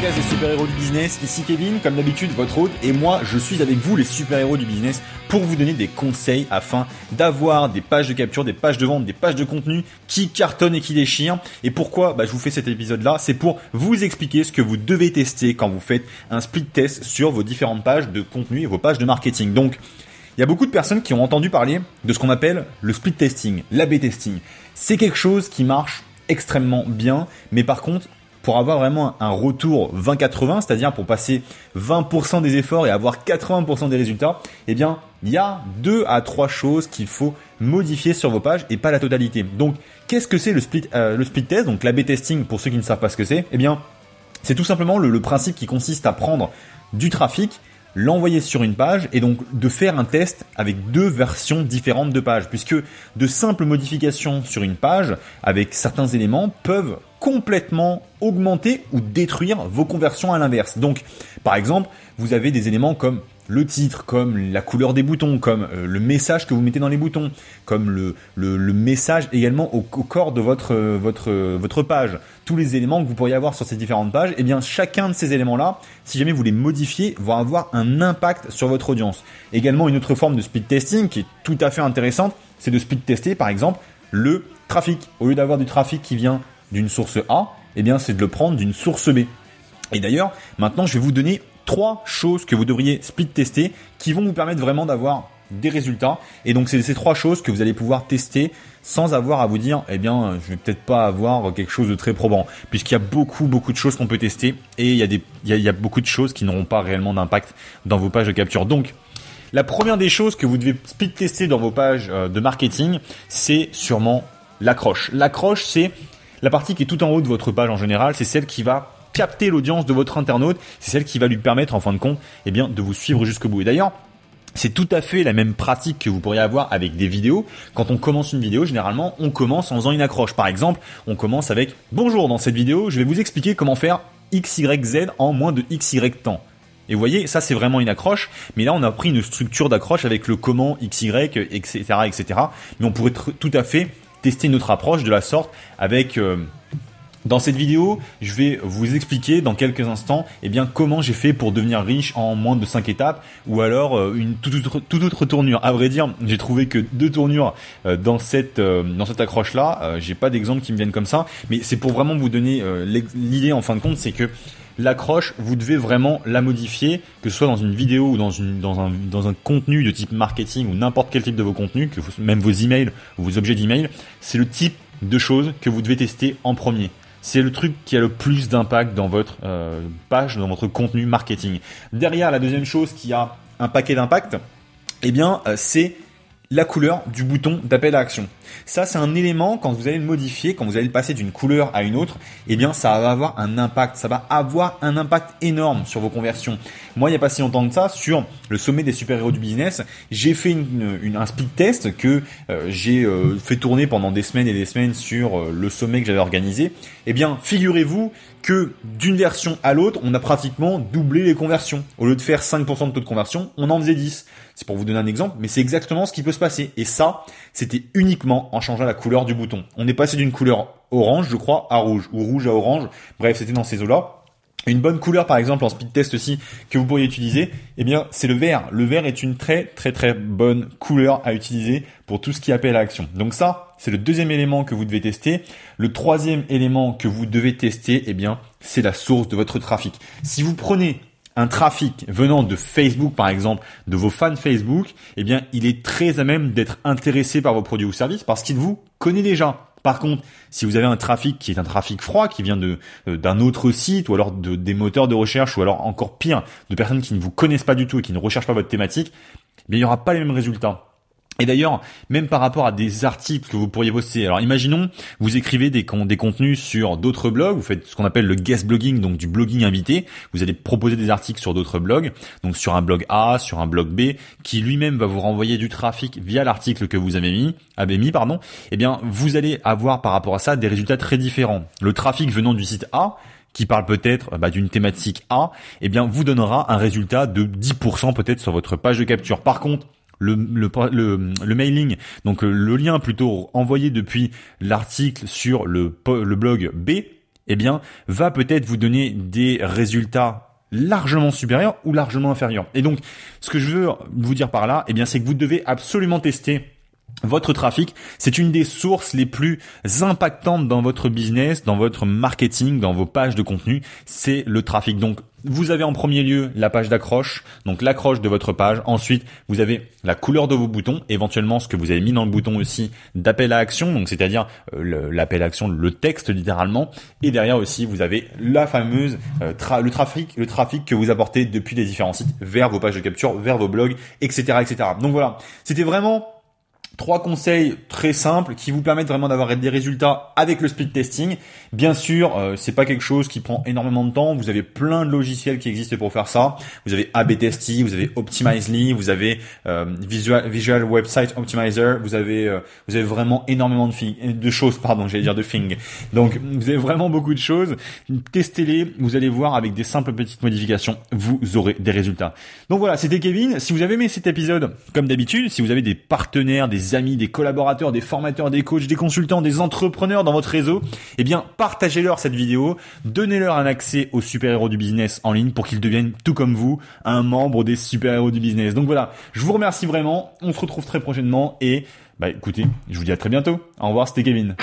podcast des super-héros du business. Ici Kevin, comme d'habitude, votre hôte, et moi, je suis avec vous, les super-héros du business, pour vous donner des conseils afin d'avoir des pages de capture, des pages de vente, des pages de contenu qui cartonnent et qui déchirent. Et pourquoi? Bah, je vous fais cet épisode-là C'est pour vous expliquer ce que vous devez tester quand vous faites un split test sur vos différentes pages de contenu et vos pages de marketing. Donc, il y a beaucoup de personnes qui ont entendu parler de ce qu'on appelle le split testing, l'AB testing. C'est quelque chose qui marche extrêmement bien, mais par contre, pour avoir vraiment un retour 20-80, c'est-à-dire pour passer 20% des efforts et avoir 80% des résultats, eh bien, il y a deux à trois choses qu'il faut modifier sur vos pages et pas la totalité. Donc, qu'est-ce que c'est le split, euh, test Donc, l'AB testing, pour ceux qui ne savent pas ce que c'est, eh bien, c'est tout simplement le, le principe qui consiste à prendre du trafic l'envoyer sur une page et donc de faire un test avec deux versions différentes de pages puisque de simples modifications sur une page avec certains éléments peuvent complètement augmenter ou détruire vos conversions à l'inverse. Donc par exemple, vous avez des éléments comme le titre, comme la couleur des boutons, comme euh, le message que vous mettez dans les boutons, comme le, message également au, corps de votre, votre, votre page, tous les éléments que vous pourriez avoir sur ces différentes pages, et eh bien chacun de ces éléments-là, si jamais vous les modifiez, va avoir un impact sur votre audience. Également une autre forme de speed testing qui est tout à fait intéressante, c'est de speed tester par exemple le trafic. Au lieu d'avoir du trafic qui vient d'une source A, eh bien c'est de le prendre d'une source B. Et d'ailleurs, maintenant je vais vous donner trois choses que vous devriez split tester qui vont vous permettre vraiment d'avoir des résultats. Et donc c'est ces trois choses que vous allez pouvoir tester sans avoir à vous dire, eh bien, je vais peut-être pas avoir quelque chose de très probant, puisqu'il y a beaucoup, beaucoup de choses qu'on peut tester et il y a des, il y a, beaucoup de choses qui n'auront pas réellement d'impact dans vos pages de capture. Donc, la première des choses que vous devez split tester dans vos pages euh, de marketing, c'est sûrement l'accroche. L'accroche, c'est la partie qui est tout en haut de votre page en général, c'est celle qui va capter l'audience de votre internaute, c'est celle qui va lui permettre en fin de compte eh bien, de vous suivre jusqu'au bout. Et d'ailleurs, c'est tout à fait la même pratique que vous pourriez avoir avec des vidéos. Quand on commence une vidéo, généralement, on commence en faisant une accroche. Par exemple, on commence avec Bonjour, dans cette vidéo, je vais vous expliquer comment faire XYZ en moins de XY temps. Et vous voyez, ça c'est vraiment une accroche, mais là on a pris une structure d'accroche avec le comment, XY, etc., etc. Mais on pourrait tout à fait tester une autre approche de la sorte avec euh, dans cette vidéo, je vais vous expliquer dans quelques instants eh bien, comment j'ai fait pour devenir riche en moins de 5 étapes ou alors euh, une toute autre, toute autre tournure. À vrai dire, j'ai trouvé que deux tournures euh, dans cette, euh, dans cette accroche-là. j'ai pas d'exemple qui me viennent comme ça, mais c'est pour vraiment vous donner l'idée en fin de compte, c'est que l'accroche, vous devez vraiment la modifier, que ce soit dans une vidéo ou dans, une, dans, un, dans un contenu de type marketing ou n'importe quel type de vos contenus, que même vos emails ou vos objets d'email, c'est le type de choses que vous devez tester en premier c'est le truc qui a le plus d'impact dans votre euh, page, dans votre contenu marketing. Derrière, la deuxième chose qui a un paquet d'impact, eh bien, euh, c'est la couleur du bouton d'appel à action. Ça, c'est un élément quand vous allez le modifier, quand vous allez le passer d'une couleur à une autre, eh bien, ça va avoir un impact. Ça va avoir un impact énorme sur vos conversions. Moi, il n'y a pas si longtemps que ça, sur le sommet des super-héros du business, j'ai fait un speed test que euh, j'ai euh, fait tourner pendant des semaines et des semaines sur euh, le sommet que j'avais organisé. Eh bien, figurez-vous que d'une version à l'autre, on a pratiquement doublé les conversions. Au lieu de faire 5% de taux de conversion, on en faisait 10. C'est pour vous donner un exemple, mais c'est exactement ce qui peut se passer. Et ça, c'était uniquement en changeant la couleur du bouton. On est passé d'une couleur orange, je crois, à rouge, ou rouge à orange. Bref, c'était dans ces eaux-là. Une bonne couleur, par exemple, en speed test aussi, que vous pourriez utiliser, eh bien, c'est le vert. Le vert est une très, très, très bonne couleur à utiliser pour tout ce qui appelle à l'action. Donc ça, c'est le deuxième élément que vous devez tester. Le troisième élément que vous devez tester, eh bien, c'est la source de votre trafic. Si vous prenez un trafic venant de Facebook par exemple, de vos fans Facebook, eh bien, il est très à même d'être intéressé par vos produits ou services parce qu'il vous connaît déjà. Par contre, si vous avez un trafic qui est un trafic froid, qui vient euh, d'un autre site ou alors de, des moteurs de recherche ou alors encore pire, de personnes qui ne vous connaissent pas du tout et qui ne recherchent pas votre thématique, eh bien, il n'y aura pas les mêmes résultats. Et d'ailleurs, même par rapport à des articles que vous pourriez poster, alors imaginons, vous écrivez des, des contenus sur d'autres blogs, vous faites ce qu'on appelle le guest blogging, donc du blogging invité, vous allez proposer des articles sur d'autres blogs, donc sur un blog A, sur un blog B, qui lui-même va vous renvoyer du trafic via l'article que vous avez mis, avez mis, pardon, eh bien, vous allez avoir par rapport à ça des résultats très différents. Le trafic venant du site A, qui parle peut-être bah, d'une thématique A, eh bien, vous donnera un résultat de 10% peut-être sur votre page de capture. Par contre, le, le, le, mailing, donc euh, le lien plutôt envoyé depuis l'article sur le, le blog B, eh bien, va peut-être vous donner des résultats largement supérieurs ou largement inférieurs. Et donc, ce que je veux vous dire par là, eh bien, c'est que vous devez absolument tester votre trafic, c'est une des sources les plus impactantes dans votre business, dans votre marketing, dans vos pages de contenu, c'est le trafic. Donc, vous avez en premier lieu la page d'accroche, donc l'accroche de votre page. Ensuite, vous avez la couleur de vos boutons, éventuellement ce que vous avez mis dans le bouton aussi d'appel à action, donc c'est-à-dire euh, l'appel à action, le texte littéralement. Et derrière aussi, vous avez la fameuse euh, le trafic, le trafic que vous apportez depuis les différents sites vers vos pages de capture, vers vos blogs, etc., etc. Donc voilà, c'était vraiment Trois conseils très simples qui vous permettent vraiment d'avoir des résultats avec le speed testing. Bien sûr, euh, c'est pas quelque chose qui prend énormément de temps. Vous avez plein de logiciels qui existent pour faire ça. Vous avez AB Testy, vous avez Optimizely, vous avez euh, Visual, Website Optimizer. Vous avez euh, vous avez vraiment énormément de, de choses, pardon, j'allais dire de things. Donc vous avez vraiment beaucoup de choses. Testez-les. Vous allez voir avec des simples petites modifications, vous aurez des résultats. Donc voilà, c'était Kevin. Si vous avez aimé cet épisode, comme d'habitude, si vous avez des partenaires, des amis, des collaborateurs, des formateurs, des coachs, des consultants, des entrepreneurs dans votre réseau, eh bien, partagez-leur cette vidéo, donnez-leur un accès aux super-héros du business en ligne pour qu'ils deviennent, tout comme vous, un membre des super-héros du business. Donc voilà, je vous remercie vraiment, on se retrouve très prochainement et, bah écoutez, je vous dis à très bientôt. Au revoir, c'était Kevin.